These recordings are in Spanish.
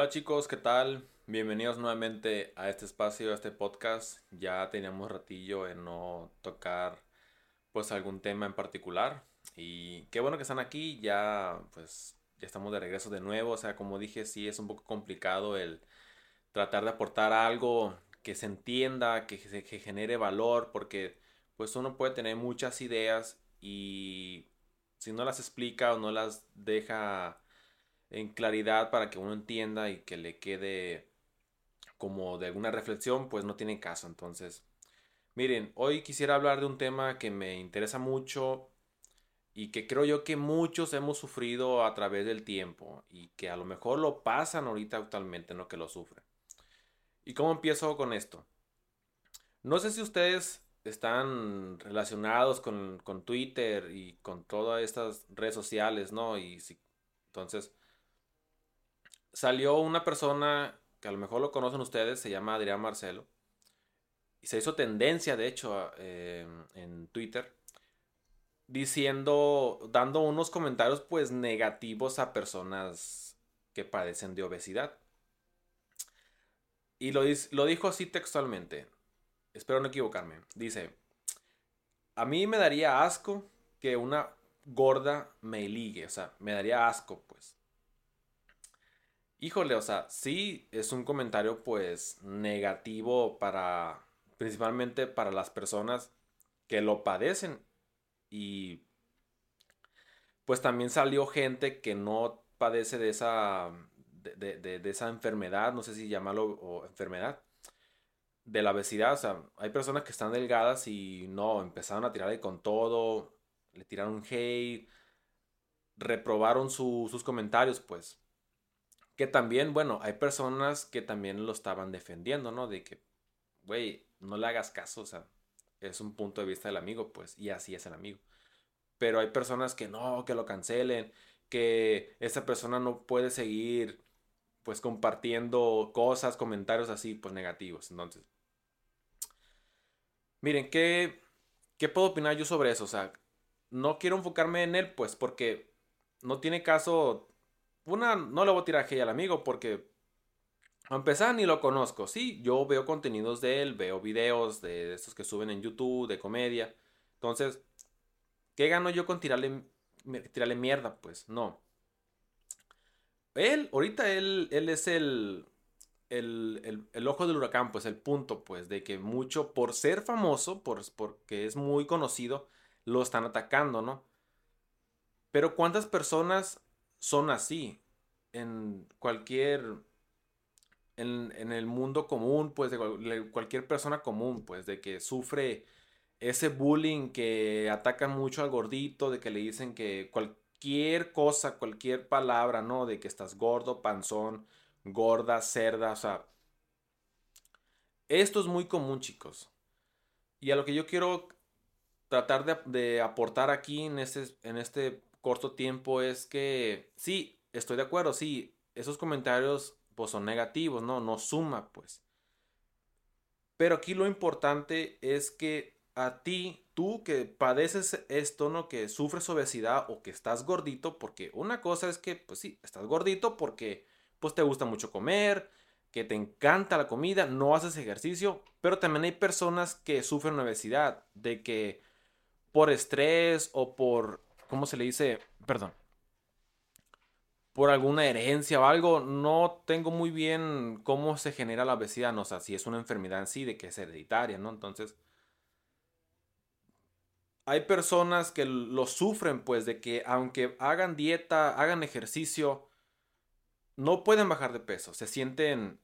Hola chicos, ¿qué tal? Bienvenidos nuevamente a este espacio, a este podcast. Ya teníamos ratillo en no tocar pues algún tema en particular y qué bueno que están aquí, ya pues ya estamos de regreso de nuevo, o sea, como dije, sí es un poco complicado el tratar de aportar algo que se entienda, que, que genere valor, porque pues uno puede tener muchas ideas y si no las explica o no las deja en claridad para que uno entienda y que le quede como de alguna reflexión, pues no tiene caso. Entonces, miren, hoy quisiera hablar de un tema que me interesa mucho y que creo yo que muchos hemos sufrido a través del tiempo y que a lo mejor lo pasan ahorita actualmente, no que lo sufren. ¿Y cómo empiezo con esto? No sé si ustedes están relacionados con, con Twitter y con todas estas redes sociales, ¿no? Y si, entonces, salió una persona que a lo mejor lo conocen ustedes, se llama Adrián Marcelo. Y se hizo tendencia, de hecho, eh, en Twitter, diciendo, dando unos comentarios pues negativos a personas que padecen de obesidad. Y lo, lo dijo así textualmente. Espero no equivocarme. Dice, a mí me daría asco que una gorda me ligue. O sea, me daría asco, pues. Híjole, o sea, sí es un comentario pues negativo para, principalmente para las personas que lo padecen. Y pues también salió gente que no padece de esa, de, esa enfermedad, no sé si llamarlo o enfermedad, de la obesidad. O sea, hay personas que están delgadas y no, empezaron a tirarle con todo, le tiraron hate, reprobaron sus comentarios, pues. Que también, bueno, hay personas que también lo estaban defendiendo, ¿no? De que, güey, no le hagas caso, o sea, es un punto de vista del amigo, pues, y así es el amigo. Pero hay personas que no, que lo cancelen, que esa persona no puede seguir, pues, compartiendo cosas, comentarios así, pues, negativos. Entonces, miren, ¿qué, qué puedo opinar yo sobre eso? O sea, no quiero enfocarme en él, pues, porque no tiene caso una, no le voy a tirar hate al amigo porque a empezar ni lo conozco. Sí, yo veo contenidos de él, veo videos de estos que suben en YouTube, de comedia. Entonces, ¿qué gano yo con tirarle, tirarle mierda? Pues no. Él, ahorita él, él es el, el, el, ojo del huracán, pues el punto, pues, de que mucho, por ser famoso, por, porque es muy conocido, lo están atacando, ¿no? Pero ¿cuántas personas son así. En cualquier. En, en el mundo común, pues, de cualquier persona común, pues, de que sufre ese bullying que atacan mucho al gordito, de que le dicen que cualquier cosa, cualquier palabra, ¿no? De que estás gordo, panzón, gorda, cerda, o sea. Esto es muy común, chicos. Y a lo que yo quiero tratar de, de aportar aquí en este, en este corto tiempo es que sí, estoy de acuerdo, sí, esos comentarios pues son negativos, ¿no? No suma, pues. Pero aquí lo importante es que a ti, tú que padeces esto, ¿no? Que sufres obesidad o que estás gordito, porque una cosa es que, pues sí, estás gordito porque pues te gusta mucho comer, que te encanta la comida, no haces ejercicio, pero también hay personas que sufren obesidad, de que por estrés o por ¿cómo se le dice? Perdón. Por alguna herencia o algo, no tengo muy bien cómo se genera la obesidad, no, o sea, si es una enfermedad en sí, de que es hereditaria, ¿no? Entonces, hay personas que lo sufren, pues, de que aunque hagan dieta, hagan ejercicio, no pueden bajar de peso, se sienten,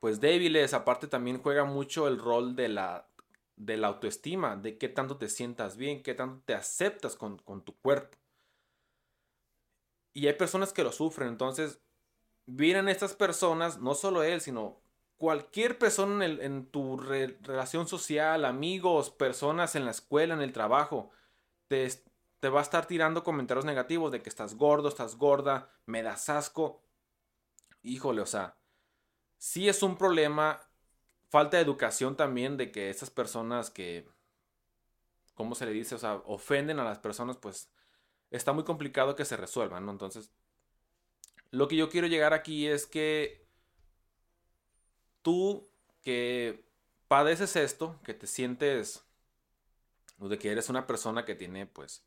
pues, débiles, aparte también juega mucho el rol de la de la autoestima, de qué tanto te sientas bien, qué tanto te aceptas con, tu cuerpo. Y hay personas que lo sufren, entonces vienen estas personas, no solo él, sino cualquier persona en, tu relación social, amigos, personas en la escuela, en el trabajo, te, te va a estar tirando comentarios negativos de que estás gordo, estás gorda, me das asco. Híjole, o sea, sí es un problema falta de educación también de que esas personas que, ¿cómo se le dice? O sea, ofenden a las personas, pues está muy complicado que se resuelvan, ¿no? Entonces, Lo que yo quiero llegar aquí es que tú que padeces esto, que te sientes de que eres una persona que tiene pues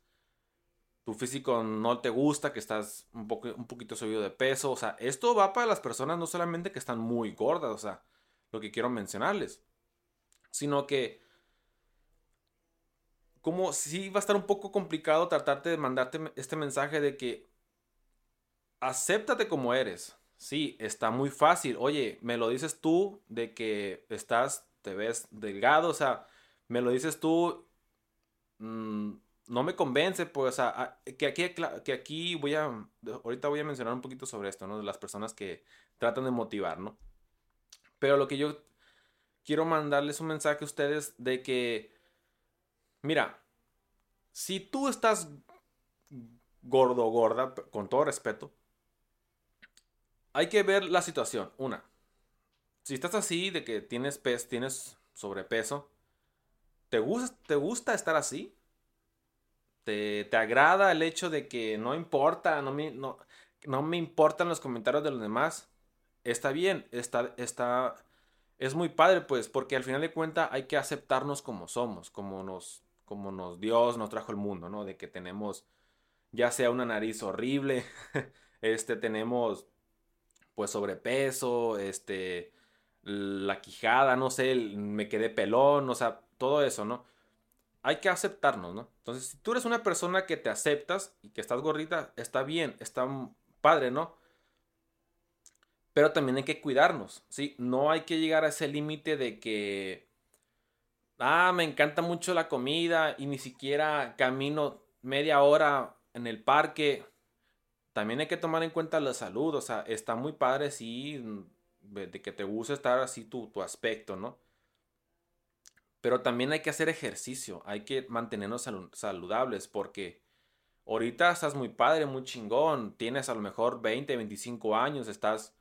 tu físico no te gusta, que estás un, un poquito subido de peso, o sea, esto va para las personas no solamente que están muy gordas, o sea, lo que quiero mencionarles, sino que como si va a estar un poco complicado tratarte de mandarte este mensaje de que acéptate como eres. Sí, está muy fácil. Oye, me lo dices tú de que estás, te ves delgado, o sea, me lo dices tú, mm, no me convence, pues, o sea, que aquí, que aquí voy a, ahorita voy a mencionar un poquito sobre esto, ¿no? De las personas que tratan de motivar, ¿no? Pero lo que yo quiero mandarles un mensaje a ustedes de que, mira, si tú estás gordo gorda, con todo respeto, hay que ver la situación. Una, si estás así, de que tienes, pez, tienes sobrepeso, ¿te gusta, ¿te gusta estar así? ¿Te, ¿Te, agrada el hecho de que no importa, no me, no, no me importan los comentarios de los demás? Está bien, está, está, es muy padre, pues, porque al final de cuentas hay que aceptarnos como somos, como nos, como nos Dios nos trajo el mundo, ¿no? De que tenemos ya sea una nariz horrible, este, tenemos pues sobrepeso, este, la quijada, no sé, me quedé pelón, o sea, todo eso, ¿no? Hay que aceptarnos, ¿no? Entonces, si tú eres una persona que te aceptas y que estás gordita, está bien, está padre, ¿no? Pero también hay que cuidarnos, ¿sí? No hay que llegar a ese límite de que, ah, me encanta mucho la comida y ni siquiera camino media hora en el parque. También hay que tomar en cuenta la salud, o sea, está muy padre, sí, de que te guste estar así tu, tu aspecto, ¿no? Pero también hay que hacer ejercicio, hay que mantenernos saludables porque ahorita estás muy padre, muy chingón, tienes a lo mejor 20, 25 años, estás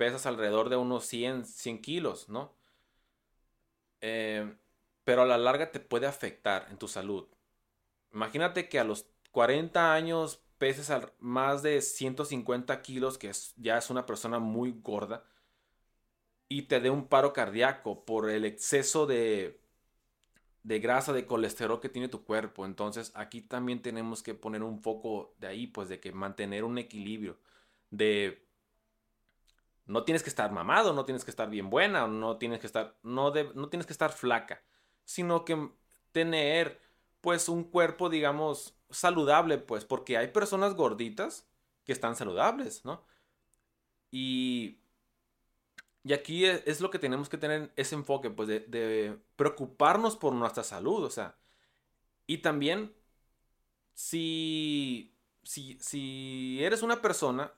pesas alrededor de unos 100, 100 kilos, ¿no? Eh, pero a la larga te puede afectar en tu salud. Imagínate que a los 40 años peses más de 150 kilos, que ya es una persona muy gorda, y te dé un paro cardíaco por el exceso de, de grasa, de colesterol que tiene tu cuerpo. Entonces aquí también tenemos que poner un foco de ahí, pues de que mantener un equilibrio, de no tienes que estar mamado, no tienes que estar bien buena, no tienes que estar, no, no tienes que estar flaca, sino que tener pues un cuerpo, digamos, saludable, pues, porque hay personas gorditas que están saludables, ¿no? Y, y aquí es, es lo que tenemos que tener ese enfoque, pues, de, de preocuparnos por nuestra salud, o sea, y también si, si, si eres una persona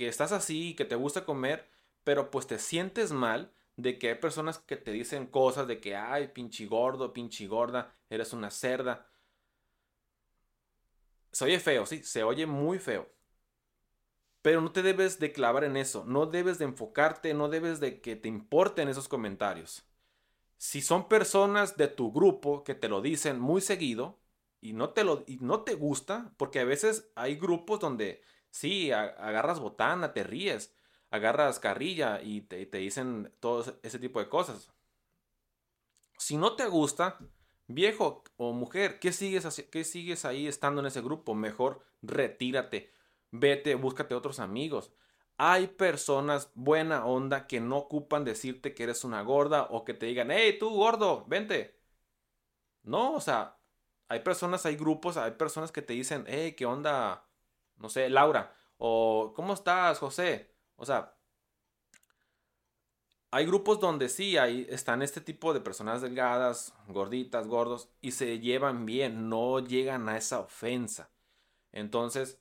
que estás así, que te gusta comer, pero pues te sientes mal de que hay personas que te dicen cosas de que, ay, pinche gordo, pinche gorda, eres una cerda. Se oye feo, sí, se oye muy feo. Pero no te debes de clavar en eso, no debes de enfocarte, no debes de que te importen esos comentarios. Si son personas de tu grupo que te lo dicen muy seguido y no te lo y no te gusta, porque a veces hay grupos donde Sí, agarras botana, te ríes, agarras carrilla y te, dicen todo ese tipo de cosas. Si no te gusta, viejo o mujer, ¿qué sigues, ¿qué sigues ahí estando en ese grupo? Mejor retírate, vete, búscate otros amigos. Hay personas buena onda que no ocupan decirte que eres una gorda o que te digan, hey, tú gordo, vente. No, o sea, hay personas, hay grupos, hay personas que te dicen, hey, ¿qué onda? No sé, Laura, o ¿cómo estás, José? O sea, hay grupos donde sí, hay, están este tipo de personas delgadas, gorditas, gordos, y se llevan bien, no llegan a esa ofensa. Entonces,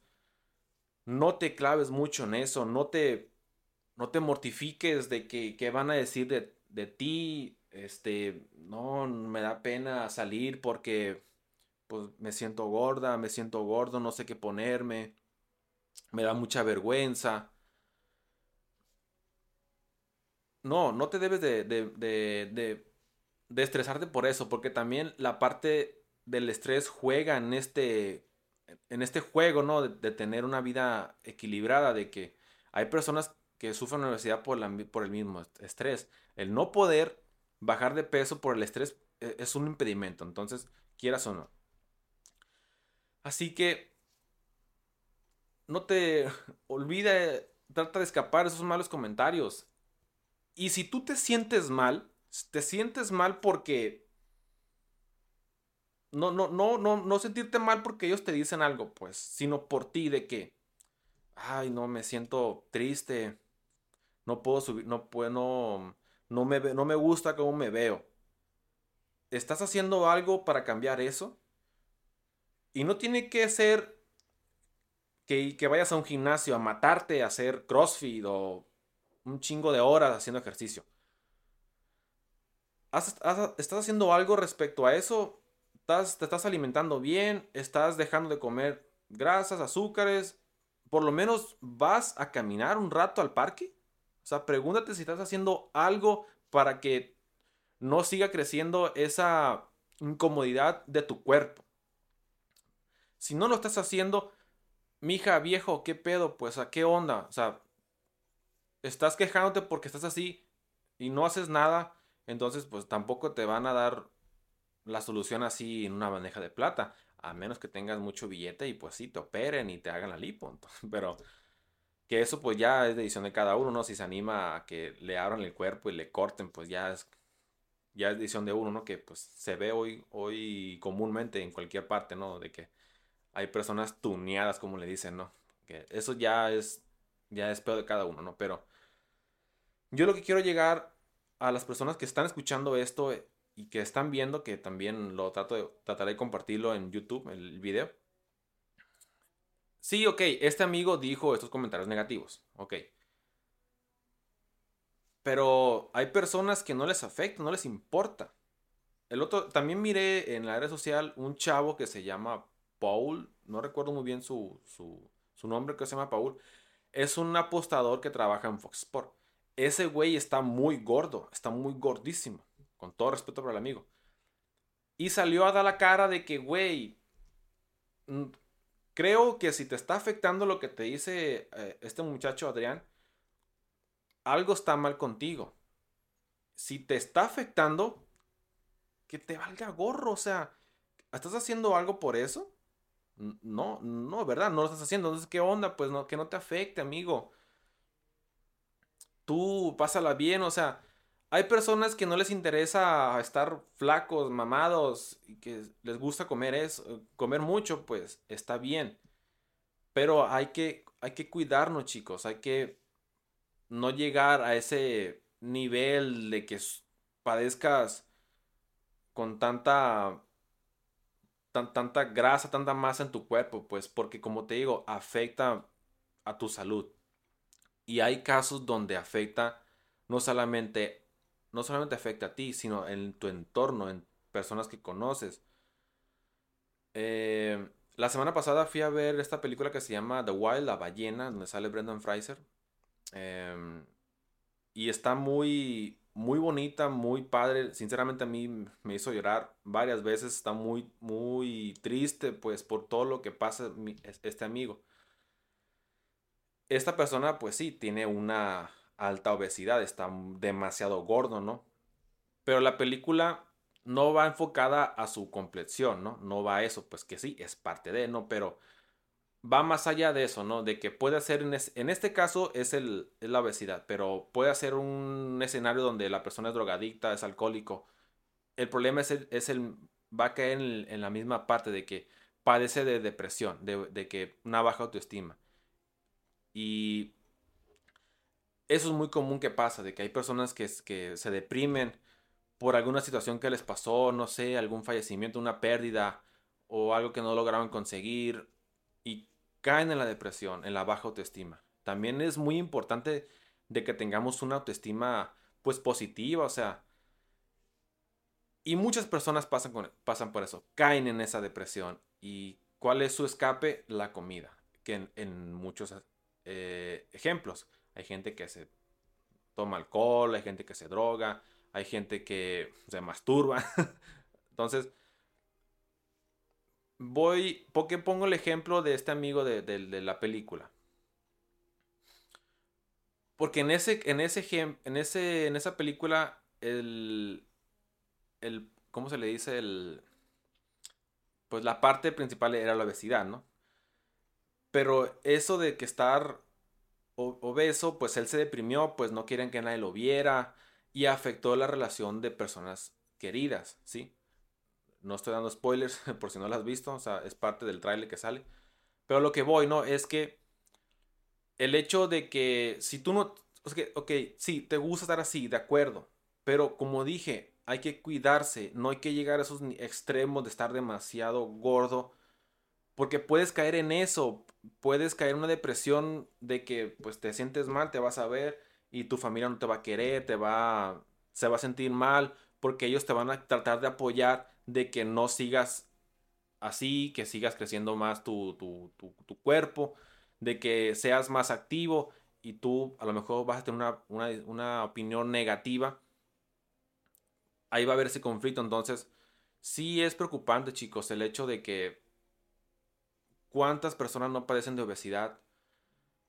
no te claves mucho en eso, no te, no te mortifiques de que, van a decir de, de ti, este, no, me da pena salir porque pues me siento gorda, me siento gordo, no sé qué ponerme me da mucha vergüenza. No, no te debes de, de, de, de, estresarte por eso, porque también la parte del estrés juega en este, en este juego, ¿no? De, tener una vida equilibrada, de que hay personas que sufren la obesidad por, por el mismo estrés. El no poder bajar de peso por el estrés e, es un impedimento, entonces, quieras o no. Así que no te olvide, trata de escapar esos malos comentarios. Y si tú te sientes mal, te sientes mal porque no, no, no, no, no sentirte mal porque ellos te dicen algo, pues, sino por ti de que, ay, no, me siento triste, no puedo subir, no puedo, no, no me, no me gusta cómo me veo. ¿Estás haciendo algo para cambiar eso? Y no tiene que ser que, vayas a un gimnasio a matarte a hacer CrossFit o un chingo de horas haciendo ejercicio. ¿Estás haciendo algo respecto a eso? ¿Estás, ¿Te estás alimentando bien? ¿Estás dejando de comer grasas, azúcares? ¿Por lo menos vas a caminar un rato al parque? O sea, pregúntate si estás haciendo algo para que no siga creciendo esa incomodidad de tu cuerpo. Si no lo estás haciendo, mija, viejo, ¿qué pedo? Pues, ¿a qué onda? O sea, estás quejándote porque estás así y no haces nada, entonces pues tampoco te van a dar la solución así en una bandeja de plata, a menos que tengas mucho billete y pues sí, te operen y te hagan la lipo. pero que eso pues ya es decisión de cada uno, ¿no? Si se anima a que le abran el cuerpo y le corten, pues ya es ya es decisión de uno, ¿no? Que pues se ve hoy, hoy comúnmente en cualquier parte, ¿no? De que hay personas tuneadas, como le dicen, ¿no? Eso ya es, ya es peor de cada uno, ¿no? Pero yo lo que quiero llegar a las personas que están escuchando esto y que están viendo, que también lo trato de, trataré de compartirlo en YouTube, el video. Sí, ok, este amigo dijo estos comentarios negativos, ok. Pero hay personas que no les afecta, no les importa. El otro, también miré en la red social un chavo que se llama Paul, no recuerdo muy bien su, su, nombre, que se llama Paul. Es un apostador que trabaja en Fox Sport. Ese güey está muy gordo, está muy gordísimo, con todo respeto para el amigo. Y salió a dar la cara de que, güey, mm, creo que si te está afectando lo que te dice eh, este muchacho Adrián, algo está mal contigo. Si te está afectando, que te valga gorro, o sea, ¿estás haciendo algo por eso? No, no, ¿verdad? No lo estás haciendo. Entonces, ¿qué onda? Pues no, que no te afecte, amigo. Tú pásala bien, o sea, hay personas que no les interesa estar flacos, mamados y que les gusta comer eso, comer mucho, pues está bien. Pero hay que, hay que cuidarnos, chicos. Hay que no llegar a ese nivel de que padezcas con tanta tanta grasa, tanta masa en tu cuerpo, pues porque como te digo, afecta a tu salud. Y hay casos donde afecta no solamente no solamente afecta a ti, sino en tu entorno, en personas que conoces. Eh, la semana pasada fui a ver esta película que se llama The Wild, La Ballena, donde sale Brendan Fraser. Em, y está muy, muy bonita, muy padre. Sinceramente a mí me hizo llorar varias veces. Está muy, muy triste pues por todo lo que pasa este amigo. Esta persona pues sí, tiene una alta obesidad, está demasiado gordo, ¿no? Pero la película no va enfocada a su complexión, ¿no? No va a eso, pues que sí, es parte de, ¿no? Pero va más allá de eso, ¿no? De que puede ser, en, este caso es, la obesidad, pero puede ser un escenario donde la persona es drogadicta, es alcohólico. El problema es el, es el va a caer en, la misma parte de que padece de depresión, de, que una baja autoestima. Y eso es muy común que pasa, de que hay personas que, que se deprimen por alguna situación que les pasó, no sé, algún fallecimiento, una pérdida o algo que no lograron conseguir caen en la depresión, en la baja autoestima. También es muy importante de que tengamos una autoestima pues positiva, o sea, y muchas personas pasan, pasan por eso, caen en esa depresión. ¿Y cuál es su escape? La comida, que en, muchos eh, ejemplos, hay gente que se toma alcohol, hay gente que se droga, hay gente que se masturba. Entonces, voy, ¿por qué pongo el ejemplo de este amigo de, de la película? Porque en ese, en ese, en ese, en esa película, el, el, ¿cómo se le dice? El, pues la parte principal era la obesidad, ¿no? Pero eso de que estar obeso, pues él se deprimió, pues no quieren que nadie lo viera y afectó la relación de personas queridas, ¿sí? No estoy dando spoilers por si no lo has visto, o sea, es parte del trailer que sale. Pero lo que voy, ¿no? Es que el hecho de que si tú no, ok, sí, te gusta estar así, de acuerdo, pero como dije, hay que cuidarse, no hay que llegar a esos extremos de estar demasiado gordo, porque puedes caer en eso, puedes caer en una depresión de que pues te sientes mal, te vas a ver y tu familia no te va a querer, te va, se va a sentir mal, porque ellos te van a tratar de apoyar de que no sigas así, que sigas creciendo más tu, tu, cuerpo, de que seas más activo y tú a lo mejor vas a tener una, opinión negativa, ahí va a haber ese conflicto. Entonces, sí es preocupante, chicos, el hecho de que cuántas personas no padecen de obesidad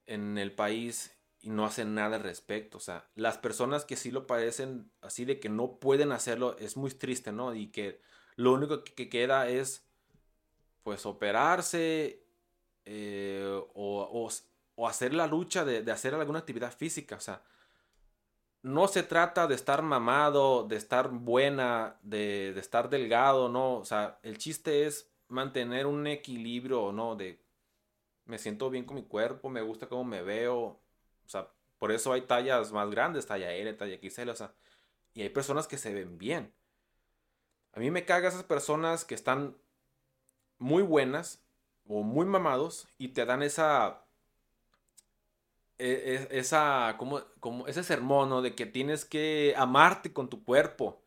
en el país y no hacen nada al respecto. O sea, las personas que sí lo padecen así de que no pueden hacerlo es muy triste, ¿no? Y que lo único que, queda es pues operarse eh, o, o hacer la lucha de, hacer alguna actividad física. O sea, no se trata de estar mamado, de estar buena, de, estar delgado, no. O sea, el chiste es mantener un equilibrio, ¿no? De me siento bien con mi cuerpo, me gusta cómo me veo. O sea, por eso hay tallas más grandes, talla L, talla XL, o sea. Y hay personas que se ven bien. A mí me caga esas personas que están muy buenas o muy mamados y te dan esa e, e, esa, como, como ese sermón, ¿no? De que tienes que amarte con tu cuerpo.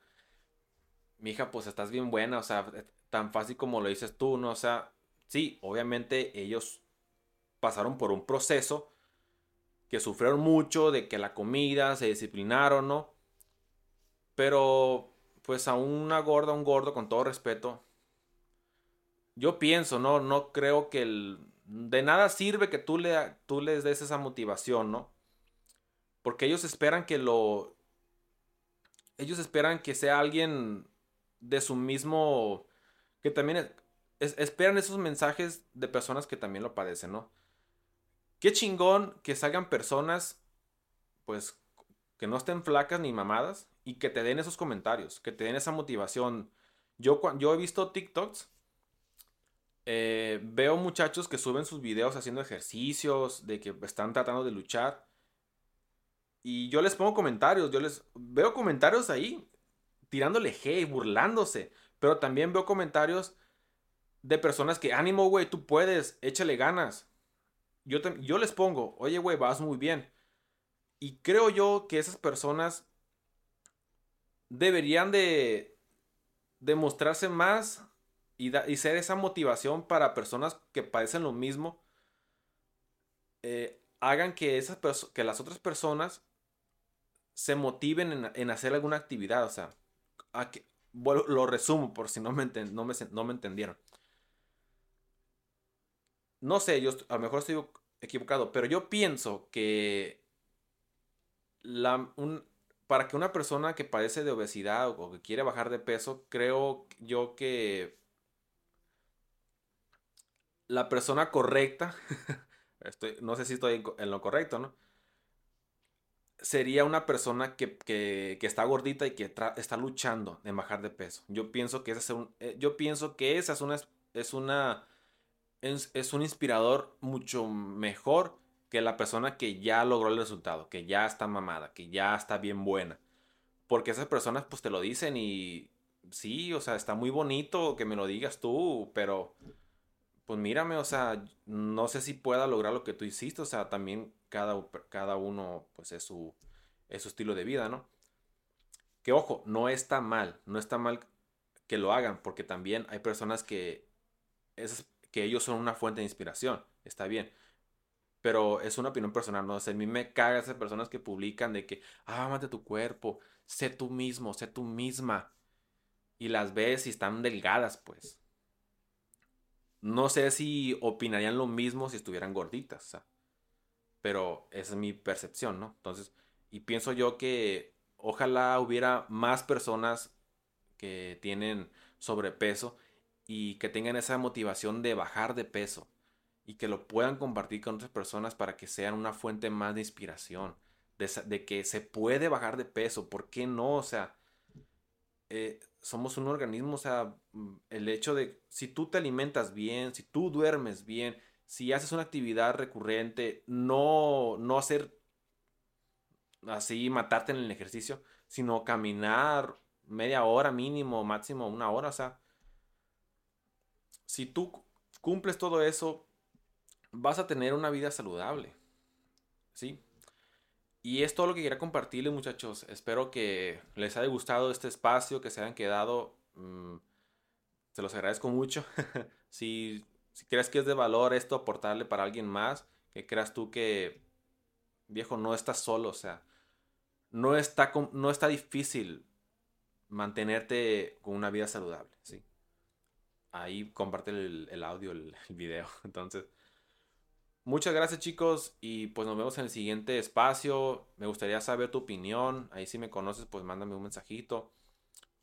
Mi hija, pues estás bien buena, o sea, tan fácil como lo dices tú, ¿no? O sea, sí, obviamente ellos pasaron por un proceso que sufrieron mucho, de que la comida, se disciplinaron, ¿no? Pero, pues a una gorda, un gordo, con todo respeto, yo pienso, ¿no? No creo que el de nada sirve que tú, le, tú les des esa motivación, ¿no? Porque ellos esperan que lo... Ellos esperan que sea alguien de su mismo... Que también esperan esos mensajes de personas que también lo padecen, ¿no? Qué chingón que salgan personas, pues, que no estén flacas ni mamadas y que te den esos comentarios, que te den esa motivación. Yo, yo he visto TikToks eh, veo muchachos que suben sus videos haciendo ejercicios, de que están tratando de luchar. Y yo les pongo comentarios, yo les veo comentarios ahí tirándole hey, burlándose. Pero también veo comentarios de personas que, ánimo, güey, tú puedes, échale ganas. Yo, yo les pongo, oye, güey, vas muy bien. Y creo yo que esas personas deberían de demostrarse más y, ser esa motivación para personas que padecen lo mismo, eh, hagan que, esas que las otras personas se motiven en, hacer alguna actividad. O sea, lo resumo por si no me, no no me entendieron. No sé, yo a lo mejor estoy equivocado, pero yo pienso que la, un, para que una persona que padece de obesidad o que quiere bajar de peso, creo yo que la persona correcta, no sé si estoy en, lo correcto, ¿no? Sería una persona que, está gordita y que está luchando en bajar de peso. Yo pienso que esa es, eh, yo pienso que es una, es una, es, un inspirador mucho mejor que la persona que ya logró el resultado, que ya está mamada, que ya está bien buena. Porque esas personas pues te lo dicen y sí, o sea, está muy bonito que me lo digas tú, pero pues mírame, o sea, no sé si pueda lograr lo que tú hiciste, o sea, también cada, cada uno, pues es su, es su estilo de vida, ¿no? Que ojo, no está mal, no está mal que lo hagan, porque también hay personas que, es, que ellos son una fuente de inspiración, está bien. Pero es una opinión personal, ¿no? O sea, a mí me caga esas personas que publican de que, ah, amate tu cuerpo, sé tú mismo, sé tú misma. Y las ves y están delgadas, pues no sé si opinarían lo mismo si estuvieran gorditas, pero esa es mi percepción, ¿no? Entonces, y pienso yo que ojalá hubiera más personas que tienen sobrepeso y que tengan esa motivación de bajar de peso y que lo puedan compartir con otras personas para que sean una fuente más de inspiración, de, que se puede bajar de peso, ¿por qué no? O sea, eh, somos un organismo, o sea, mm, el hecho de si tú te alimentas bien, si tú duermes bien, si haces una actividad recurrente, no, no hacer así, matarte en el ejercicio, sino caminar media hora mínimo, máximo una hora, o sea, si tú cumples todo eso, vas a tener una vida saludable, ¿sí? Y es todo lo que quería compartirles, muchachos. Espero que les haya gustado este espacio, que se hayan quedado. Mm, se los agradezco mucho. si, si crees que es de valor esto, aportarle para alguien más, que creas tú que, viejo, no estás solo, o sea, no está, no está difícil mantenerte con una vida saludable, ¿sí? Ahí comparte el, audio, el, el video. Entonces, Muchas gracias chicos y pues nos vemos en el siguiente espacio. Me gustaría saber tu opinión. Ahí si me conoces pues mándame un mensajito.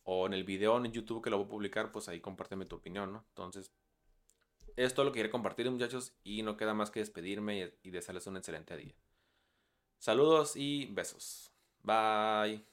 O en el video en YouTube que lo voy a publicar pues ahí compárteme tu opinión, ¿no? Entonces, esto es lo que quería compartir muchachos y no queda más que despedirme y desearles un excelente día. Saludos y besos. Bye.